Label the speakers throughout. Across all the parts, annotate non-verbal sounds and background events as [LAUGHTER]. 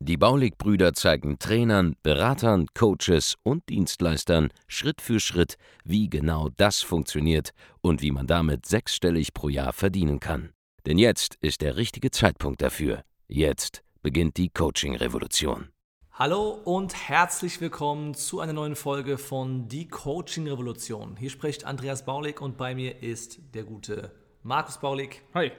Speaker 1: Die Baulig-Brüder zeigen Trainern, Beratern, Coaches und Dienstleistern Schritt für Schritt, wie genau das funktioniert und wie man damit sechsstellig pro Jahr verdienen kann. Denn jetzt ist der richtige Zeitpunkt dafür. Jetzt beginnt die Coaching-Revolution.
Speaker 2: Hallo und herzlich willkommen zu einer neuen Folge von Die Coaching Revolution. Hier spricht Andreas Baulig und bei mir ist der gute Markus Baulig.
Speaker 3: Hi.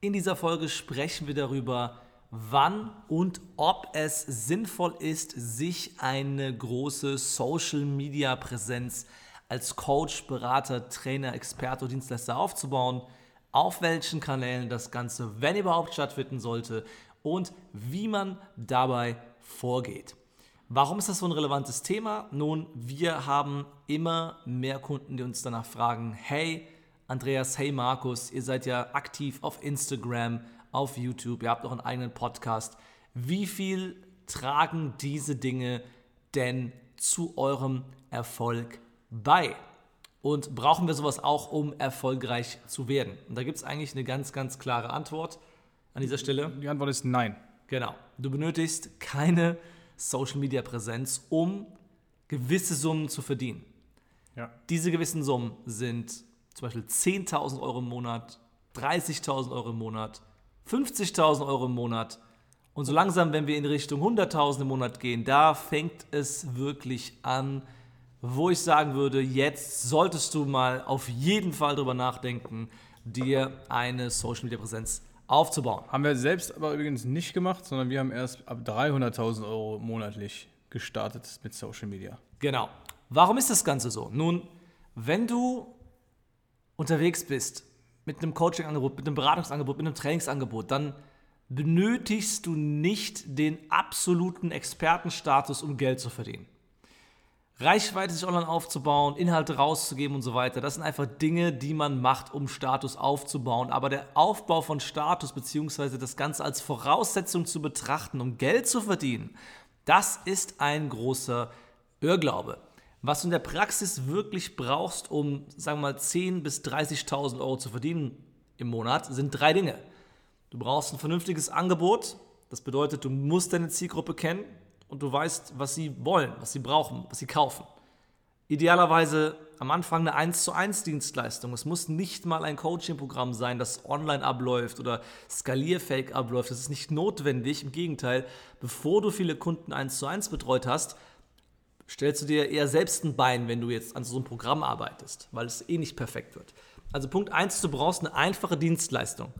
Speaker 2: In dieser Folge sprechen wir darüber, wann und ob es sinnvoll ist, sich eine große Social-Media-Präsenz als Coach, Berater, Trainer, Experte oder Dienstleister aufzubauen, auf welchen Kanälen das Ganze, wenn überhaupt, stattfinden sollte und wie man dabei vorgeht. Warum ist das so ein relevantes Thema? Nun, wir haben immer mehr Kunden, die uns danach fragen, hey Andreas, hey Markus, ihr seid ja aktiv auf Instagram, auf YouTube, ihr habt auch einen eigenen Podcast. Wie viel tragen diese Dinge denn zu eurem Erfolg bei? Und brauchen wir sowas auch, um erfolgreich zu werden? Und da gibt es eigentlich eine ganz, ganz klare Antwort an dieser Stelle.
Speaker 3: Die Antwort ist nein.
Speaker 2: Genau. Du benötigst keine Social Media Präsenz, um gewisse Summen zu verdienen.
Speaker 3: Ja.
Speaker 2: Diese gewissen Summen sind zum Beispiel 10.000 Euro im Monat, 30.000 Euro im Monat, 50.000 Euro im Monat. Und so langsam, wenn wir in Richtung 100.000 im Monat gehen, da fängt es wirklich an, wo ich sagen würde, jetzt solltest du mal auf jeden Fall darüber nachdenken, dir eine Social Media Präsenz aufzubauen.
Speaker 3: Haben wir selbst aber übrigens nicht gemacht, sondern wir haben erst ab 300.000 Euro monatlich gestartet mit Social Media.
Speaker 2: Genau. Warum ist das Ganze so? Nun, wenn du unterwegs bist mit einem Coaching-Angebot, mit einem Beratungsangebot, mit einem Trainingsangebot, dann benötigst du nicht den absoluten Expertenstatus, um Geld zu verdienen. Reichweite sich online aufzubauen, Inhalte rauszugeben und so weiter, das sind einfach Dinge, die man macht, um Status aufzubauen. Aber der Aufbau von Status bzw. das Ganze als Voraussetzung zu betrachten, um Geld zu verdienen, das ist ein großer Irrglaube. Was du in der Praxis wirklich brauchst, um, sagen wir mal, 10.000 bis 30.000 Euro zu verdienen im Monat, sind drei Dinge. Du brauchst ein vernünftiges Angebot. Das bedeutet, du musst deine Zielgruppe kennen und du weißt, was sie wollen, was sie brauchen, was sie kaufen. Idealerweise am Anfang eine 1 zu 1 Dienstleistung. Es muss nicht mal ein Coaching-Programm sein, das online abläuft oder skalierfähig abläuft. Das ist nicht notwendig. Im Gegenteil, bevor du viele Kunden 1 zu 1 betreut hast, stellst du dir eher selbst ein Bein, wenn du jetzt an so einem Programm arbeitest, weil es eh nicht perfekt wird. Also Punkt 1, du brauchst eine einfache Dienstleistung.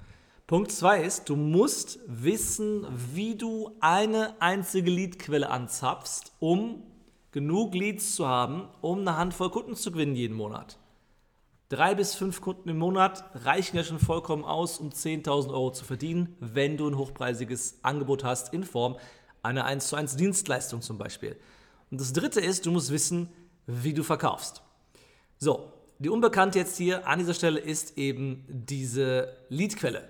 Speaker 2: Punkt 2 ist, du musst wissen, wie du eine einzige Leadquelle anzapfst, um genug Leads zu haben, um eine Handvoll Kunden zu gewinnen jeden Monat. Drei bis fünf Kunden im Monat reichen ja schon vollkommen aus, um 10.000 Euro zu verdienen, wenn du ein hochpreisiges Angebot hast in Form einer 1 zu 1 Dienstleistung zum Beispiel. Und das dritte ist, du musst wissen, wie du verkaufst. So, die Unbekannte jetzt hier an dieser Stelle ist eben diese Leadquelle.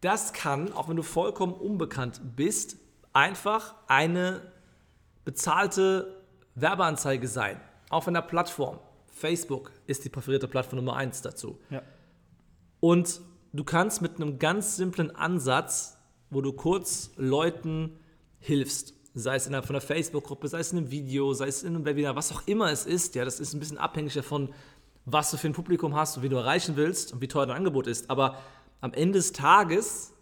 Speaker 2: Das kann, auch wenn du vollkommen unbekannt bist, einfach eine bezahlte Werbeanzeige sein. Auf einer Plattform. Facebook ist die präferierte Plattform Nummer 1 dazu.
Speaker 3: Ja.
Speaker 2: Und du kannst mit einem ganz simplen Ansatz, wo du kurz Leuten hilfst, sei es innerhalb von einer Facebook-Gruppe, sei es in einem Video, sei es in einem Webinar, was auch immer es ist, ja, das ist ein bisschen abhängig davon, was du für ein Publikum hast und wie du erreichen willst und wie teuer dein Angebot ist. Aber am Ende des Tages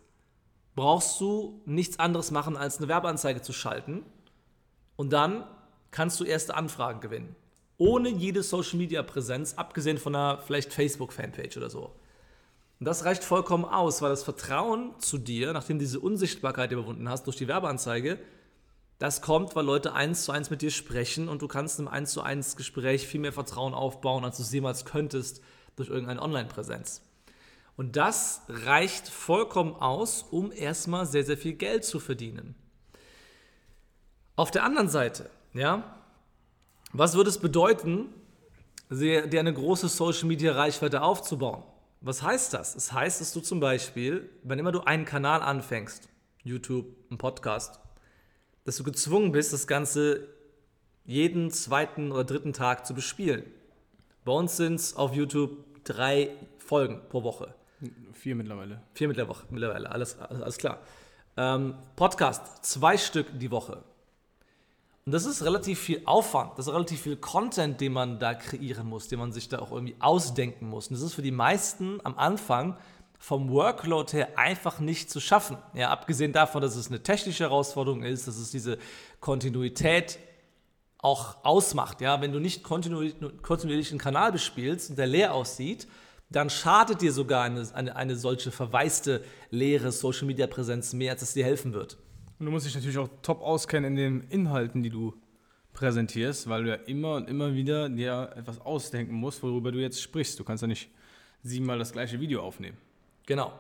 Speaker 2: brauchst du nichts anderes machen, als eine Werbeanzeige zu schalten und dann kannst du erste Anfragen gewinnen. Ohne jede Social-Media-Präsenz, abgesehen von einer vielleicht Facebook-Fanpage oder so. Und das reicht vollkommen aus, weil das Vertrauen zu dir, nachdem du diese Unsichtbarkeit überwunden hast durch die Werbeanzeige, das kommt, weil Leute eins zu eins mit dir sprechen und du kannst im eins zu eins Gespräch viel mehr Vertrauen aufbauen, als du es jemals könntest durch irgendeine Online-Präsenz. Und das reicht vollkommen aus, um erstmal sehr, sehr viel Geld zu verdienen. Auf der anderen Seite, ja, was würde es bedeuten, dir eine große Social Media Reichweite aufzubauen. Was heißt das? Es heißt, dass du zum Beispiel, wenn immer du einen Kanal anfängst, YouTube, ein Podcast, dass du gezwungen bist, das Ganze jeden zweiten oder dritten Tag zu bespielen. Bei uns sind es auf YouTube drei Folgen pro Woche.
Speaker 3: Vier mittlerweile.
Speaker 2: Vier mittlerweile, mittlerweile alles, alles, alles klar. Ähm, Podcast, zwei Stück die Woche. Und das ist relativ viel Aufwand, das ist relativ viel Content, den man da kreieren muss, den man sich da auch irgendwie ausdenken muss. Und das ist für die meisten am Anfang vom Workload her einfach nicht zu schaffen. Ja, abgesehen davon, dass es eine technische Herausforderung ist, dass es diese Kontinuität auch ausmacht. Ja, wenn du nicht kontinuierlich, einen Kanal bespielst und der leer aussieht, dann schadet dir sogar eine, eine, eine solche verwaiste, leere Social-Media-Präsenz mehr, als es dir helfen wird.
Speaker 3: Und du musst dich natürlich auch top auskennen in den Inhalten, die du präsentierst, weil du ja immer und immer wieder dir etwas ausdenken musst, worüber du jetzt sprichst. Du kannst ja nicht siebenmal das gleiche Video aufnehmen.
Speaker 2: Genau.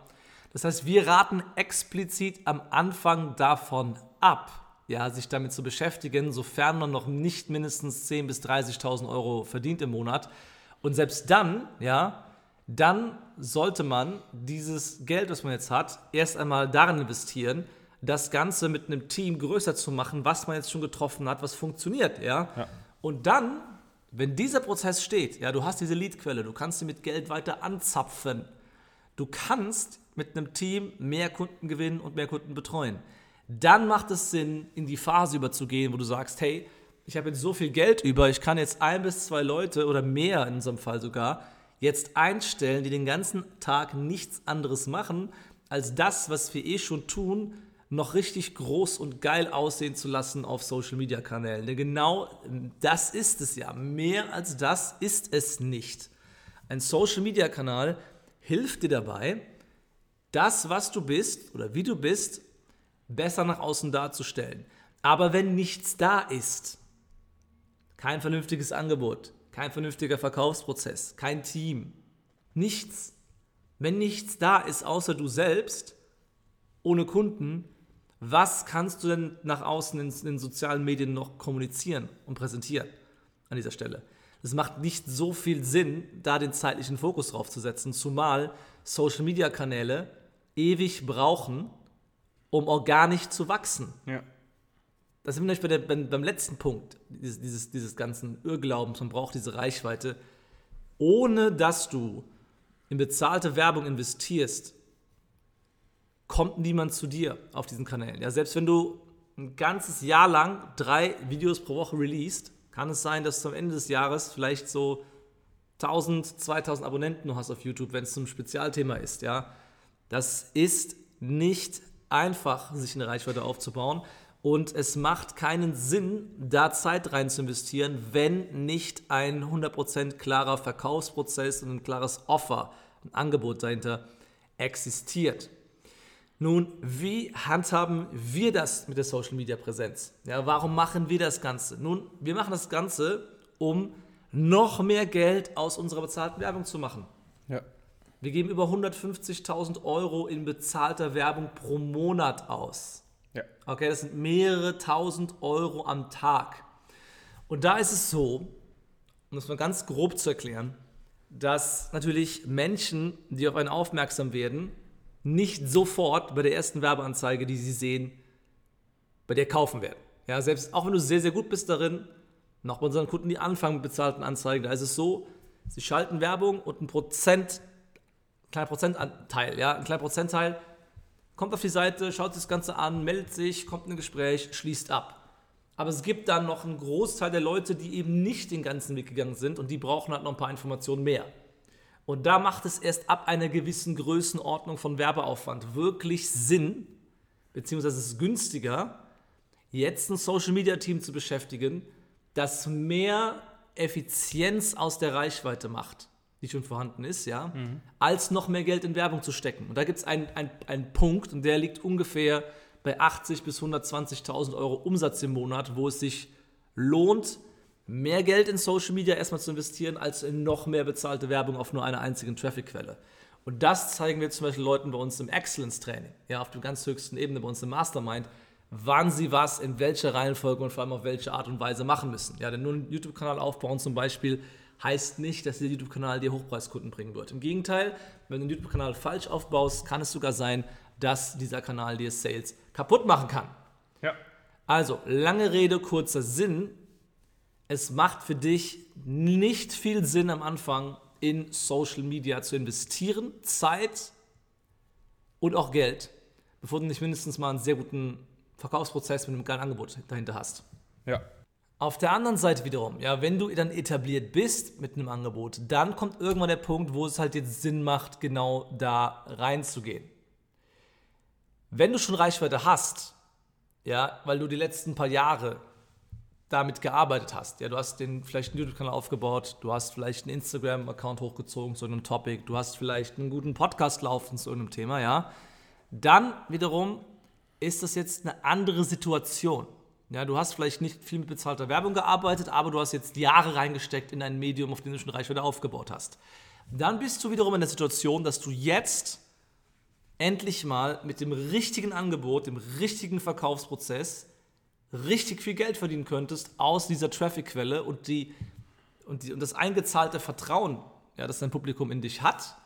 Speaker 2: Das heißt, wir raten explizit am Anfang davon ab, ja, sich damit zu beschäftigen, sofern man noch nicht mindestens 10.000 bis 30.000 Euro verdient im Monat. Und selbst dann, ja, dann sollte man dieses Geld, was man jetzt hat, erst einmal darin investieren, das Ganze mit einem Team größer zu machen, was man jetzt schon getroffen hat, was funktioniert, ja.
Speaker 3: Ja.
Speaker 2: Und dann, wenn dieser Prozess steht, ja, du hast diese Leadquelle, du kannst sie mit Geld weiter anzapfen, du kannst mit einem Team mehr Kunden gewinnen und mehr Kunden betreuen. Dann macht es Sinn, in die Phase überzugehen, wo du sagst, hey, ich habe jetzt so viel Geld über, ich kann jetzt ein bis zwei Leute oder mehr in unserem Fall sogar jetzt einstellen, die den ganzen Tag nichts anderes machen, als das, was wir eh schon tun, noch richtig groß und geil aussehen zu lassen auf Social Media Kanälen. Denn genau das ist es ja. Mehr als das ist es nicht. Ein Social Media Kanal hilft dir dabei, das, was du bist oder wie du bist, besser nach außen darzustellen. Aber wenn nichts da ist, kein vernünftiges Angebot, kein vernünftiger Verkaufsprozess, kein Team, nichts, wenn nichts da ist außer du selbst, ohne Kunden, was kannst du denn nach außen in, den sozialen Medien noch kommunizieren und präsentieren an dieser Stelle? Es macht nicht so viel Sinn, da den zeitlichen Fokus drauf zu setzen, zumal Social-Media-Kanäle ewig brauchen, um organisch zu wachsen.
Speaker 3: Ja.
Speaker 2: Da sind wir nämlich bei der, beim, beim letzten Punkt dieses, dieses, dieses ganzen Irrglaubens, man braucht diese Reichweite. Ohne dass du in bezahlte Werbung investierst, kommt niemand zu dir auf diesen Kanälen. Ja, selbst wenn du ein ganzes Jahr lang drei Videos pro Woche released, kann es sein, dass du am Ende des Jahres vielleicht so 1000, 2000 Abonnenten hast auf YouTube, wenn es zum Spezialthema ist. Ja, das ist nicht einfach, sich eine Reichweite aufzubauen. Und es macht keinen Sinn, da Zeit rein zu investieren, wenn nicht ein 100% klarer Verkaufsprozess und ein klares Offer, ein Angebot dahinter existiert. Nun, wie handhaben wir das mit der Social Media Präsenz? Ja, warum machen wir das Ganze? Nun, wir machen das Ganze, um noch mehr Geld aus unserer bezahlten Werbung zu machen.
Speaker 3: Ja.
Speaker 2: Wir geben über 150.000 Euro in bezahlter Werbung pro Monat aus.
Speaker 3: Ja.
Speaker 2: Okay, das sind mehrere tausend Euro am Tag. Und da ist es so, um das mal ganz grob zu erklären, dass natürlich Menschen, die auf einen aufmerksam werden, nicht sofort bei der ersten Werbeanzeige, die sie sehen, bei dir kaufen werden. Ja, selbst auch wenn du sehr, sehr gut bist darin, noch bei unseren Kunden, die anfangen mit bezahlten Anzeigen, da ist es so, sie schalten Werbung und ein Prozent, ein kleiner Prozentanteil, ja, ein kleiner Prozentteil kommt auf die Seite, schaut sich das Ganze an, meldet sich, kommt in ein Gespräch, schließt ab. Aber es gibt dann noch einen Großteil der Leute, die eben nicht den ganzen Weg gegangen sind und die brauchen halt noch ein paar Informationen mehr. Und da macht es erst ab einer gewissen Größenordnung von Werbeaufwand wirklich Sinn, beziehungsweise es ist günstiger, jetzt ein Social Media Team zu beschäftigen, das mehr Effizienz aus der Reichweite macht, die schon vorhanden ist, ja, als noch mehr Geld in Werbung zu stecken. Und da gibt es einen, einen, einen Punkt, und der liegt ungefähr bei 80.000 bis 120.000 Euro Umsatz im Monat, wo es sich lohnt, mehr Geld in Social Media erstmal zu investieren, als in noch mehr bezahlte Werbung auf nur einer einzigen Traffic-Quelle. Und das zeigen wir zum Beispiel Leuten bei uns im Excellence-Training, ja, auf der ganz höchsten Ebene bei uns im Mastermind, wann sie was in welcher Reihenfolge und vor allem auf welche Art und Weise machen müssen. Ja, denn nur einen YouTube-Kanal aufbauen zum Beispiel heißt nicht, dass der YouTube-Kanal dir Hochpreiskunden bringen wird. Im Gegenteil, wenn du den YouTube-Kanal falsch aufbaust, kann es sogar sein, dass dieser Kanal dir Sales kaputt machen kann.
Speaker 3: Ja.
Speaker 2: Also, lange Rede, kurzer Sinn. Es macht für dich nicht viel Sinn am Anfang in Social Media zu investieren, Zeit und auch Geld, bevor du nicht mindestens mal einen sehr guten Verkaufsprozess mit einem geilen Angebot dahinter hast.
Speaker 3: Ja.
Speaker 2: Auf der anderen Seite wiederum, ja, wenn du dann etabliert bist mit einem Angebot, dann kommt irgendwann der Punkt, wo es halt jetzt Sinn macht, genau da reinzugehen. Wenn du schon Reichweite hast, ja, weil du die letzten paar Jahre damit gearbeitet hast, ja, du hast den vielleicht einen YouTube-Kanal aufgebaut, du hast vielleicht einen Instagram-Account hochgezogen zu einem Topic, du hast vielleicht einen guten Podcast laufen zu irgendeinem Thema, ja, dann wiederum ist das jetzt eine andere Situation. Ja, du hast vielleicht nicht viel mit bezahlter Werbung gearbeitet, aber du hast jetzt Jahre reingesteckt in ein Medium, auf dem du schon Reichweite aufgebaut hast. Dann bist du wiederum in der Situation, dass du jetzt endlich mal mit dem richtigen Angebot, dem richtigen Verkaufsprozess richtig viel Geld verdienen könntest aus dieser Traffic-Quelle und, die, und, die, und das eingezahlte Vertrauen, ja, das dein Publikum in dich hat,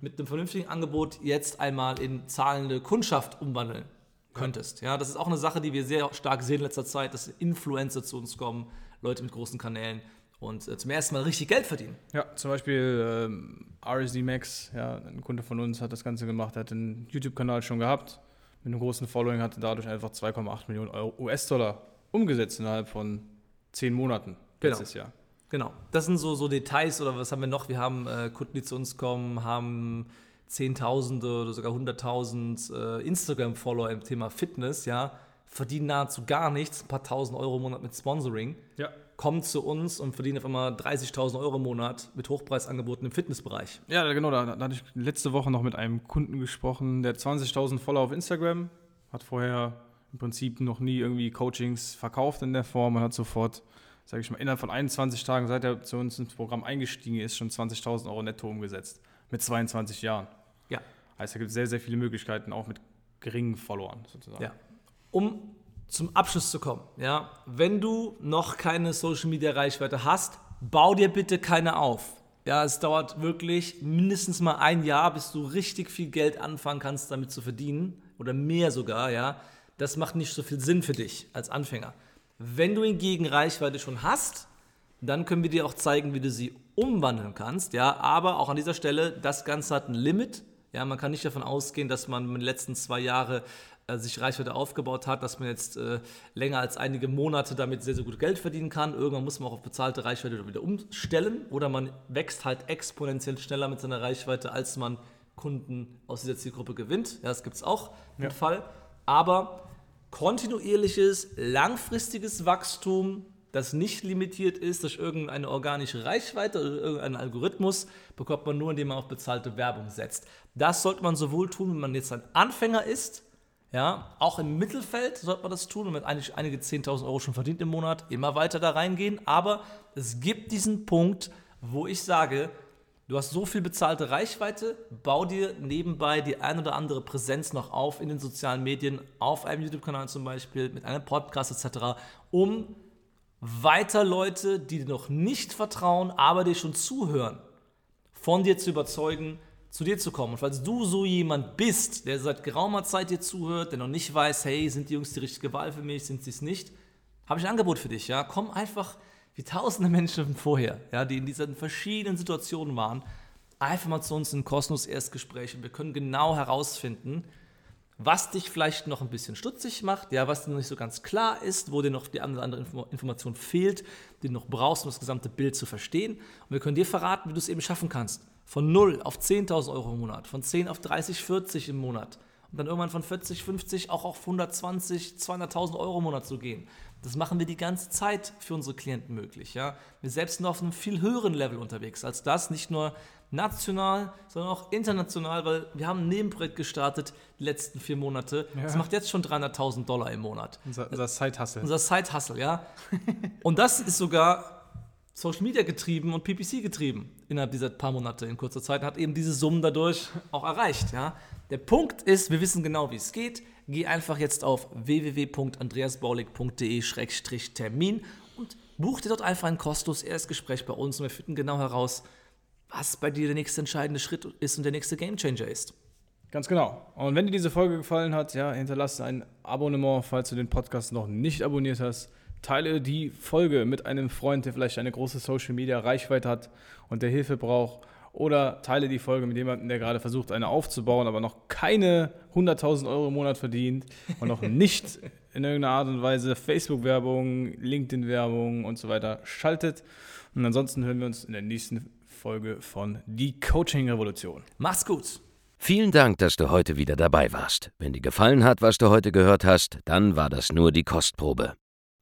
Speaker 2: mit einem vernünftigen Angebot jetzt einmal in zahlende Kundschaft umwandeln könntest. Ja, das ist auch eine Sache, die wir sehr stark sehen in letzter Zeit, dass Influencer zu uns kommen, Leute mit großen Kanälen und äh, zum ersten Mal richtig Geld verdienen.
Speaker 3: Ja, zum Beispiel ähm, RSD Max, ja, ein Kunde von uns hat das Ganze gemacht, hat einen YouTube-Kanal schon gehabt, mit einem großen Following, hatte dadurch einfach 2,8 Millionen Euro US-Dollar umgesetzt innerhalb von zehn Monaten
Speaker 2: Genau.
Speaker 3: letztes Jahr.
Speaker 2: Genau. Das sind so, so Details oder was haben wir noch? Wir haben äh, Kunden, die zu uns kommen, haben Zehntausende oder sogar Hunderttausend äh, Instagram-Follower im Thema Fitness, ja, verdienen nahezu gar nichts, ein paar tausend Euro im Monat mit Sponsoring,
Speaker 3: Ja.
Speaker 2: kommen zu uns und verdienen auf einmal 30.000 Euro im Monat mit Hochpreisangeboten im Fitnessbereich.
Speaker 3: Ja, genau, da, da hatte ich letzte Woche noch mit einem Kunden gesprochen, der hat 20.000 Follower auf Instagram, hat vorher im Prinzip noch nie irgendwie Coachings verkauft in der Form und hat sofort, sage ich mal, innerhalb von 21 Tagen, seit er zu uns ins Programm eingestiegen ist, schon 20.000 Euro netto umgesetzt. Mit 22 Jahren.
Speaker 2: Ja.
Speaker 3: Heißt, da gibt es sehr, sehr viele Möglichkeiten, auch mit geringen Followern sozusagen.
Speaker 2: Ja. Um zum Abschluss zu kommen, ja, wenn du noch keine Social Media Reichweite hast, bau dir bitte keine auf. Ja, es dauert wirklich mindestens mal ein Jahr, bis du richtig viel Geld anfangen kannst, damit zu verdienen oder mehr sogar, ja. Das macht nicht so viel Sinn für dich als Anfänger. Wenn du hingegen Reichweite schon hast, dann können wir dir auch zeigen, wie du sie umwandeln kannst, ja, aber auch an dieser Stelle, das Ganze hat ein Limit, ja, man kann nicht davon ausgehen, dass man in den letzten zwei Jahren sich Reichweite aufgebaut hat, dass man jetzt äh, länger als einige Monate damit sehr, sehr gut Geld verdienen kann. Irgendwann muss man auch auf bezahlte Reichweite wieder umstellen oder man wächst halt exponentiell schneller mit seiner Reichweite, als man Kunden aus dieser Zielgruppe gewinnt. Ja, das gibt es auch im Fall. Aber kontinuierliches, langfristiges Wachstum, das nicht limitiert ist durch irgendeine organische Reichweite oder irgendeinen Algorithmus, bekommt man nur, indem man auf bezahlte Werbung setzt. Das sollte man sowohl tun, wenn man jetzt ein Anfänger ist, ja, auch im Mittelfeld sollte man das tun und mit eigentlich einige 10.000 Euro schon verdient im Monat, immer weiter da reingehen. Aber es gibt diesen Punkt, wo ich sage, du hast so viel bezahlte Reichweite, bau dir nebenbei die ein oder andere Präsenz noch auf in den sozialen Medien, auf einem YouTube-Kanal zum Beispiel, mit einem Podcast etc., um weiter Leute, die dir noch nicht vertrauen, aber dir schon zuhören, von dir zu überzeugen, zu dir zu kommen. Und falls du so jemand bist, der seit geraumer Zeit dir zuhört, der noch nicht weiß, hey, sind die Jungs die richtige Wahl für mich, sind sie es nicht, habe ich ein Angebot für dich. Ja? Komm einfach wie tausende Menschen vorher, ja, die in diesen verschiedenen Situationen waren, einfach mal zu uns in ein kostenloses Erstgespräch und wir können genau herausfinden, was dich vielleicht noch ein bisschen stutzig macht, ja, was dir noch nicht so ganz klar ist, wo dir noch die andere Info- Information fehlt, die du noch brauchst, um das gesamte Bild zu verstehen. Und wir können dir verraten, wie du es eben schaffen kannst. Von 0 auf 10.000 Euro im Monat, von 10 auf 30, 40 im Monat und dann irgendwann von 40, 50 auch auf 120, 200.000 Euro im Monat zu gehen. Das machen wir die ganze Zeit für unsere Klienten möglich. Ja? Wir selbst sind auf einem viel höheren Level unterwegs als das, nicht nur national, sondern auch international, weil wir haben ein Nebenprojekt gestartet die letzten vier Monate. Das
Speaker 3: Ja.
Speaker 2: macht jetzt schon 300.000 Dollar im Monat.
Speaker 3: Unser, unser Side-Hustle.
Speaker 2: Unser Side-Hustle, ja. Und das ist sogar Social Media getrieben und PPC getrieben innerhalb dieser paar Monate in kurzer Zeit, hat eben diese Summen dadurch auch erreicht, ja. Der Punkt ist, wir wissen genau, wie es geht. Geh einfach jetzt auf www.andreasbaulig.de-termin und buch dir dort einfach ein kostenloses Erstgespräch bei uns und wir finden genau heraus, was bei dir der nächste entscheidende Schritt ist und der nächste Gamechanger ist.
Speaker 3: Ganz genau. Und wenn dir diese Folge gefallen hat, ja, hinterlasse ein Abonnement, falls du den Podcast noch nicht abonniert hast. Teile die Folge mit einem Freund, der vielleicht eine große Social Media Reichweite hat und der Hilfe braucht. Oder teile die Folge mit jemandem, der gerade versucht, eine aufzubauen, aber noch keine 100.000 Euro im Monat verdient und noch [LAUGHS] nicht in irgendeiner Art und Weise Facebook-Werbung, LinkedIn-Werbung und so weiter schaltet. Und ansonsten hören wir uns in der nächsten Folge von Die Coaching Revolution.
Speaker 2: Mach's gut.
Speaker 1: Vielen Dank, dass du heute wieder dabei warst. Wenn dir gefallen hat, was du heute gehört hast, dann war das nur die Kostprobe.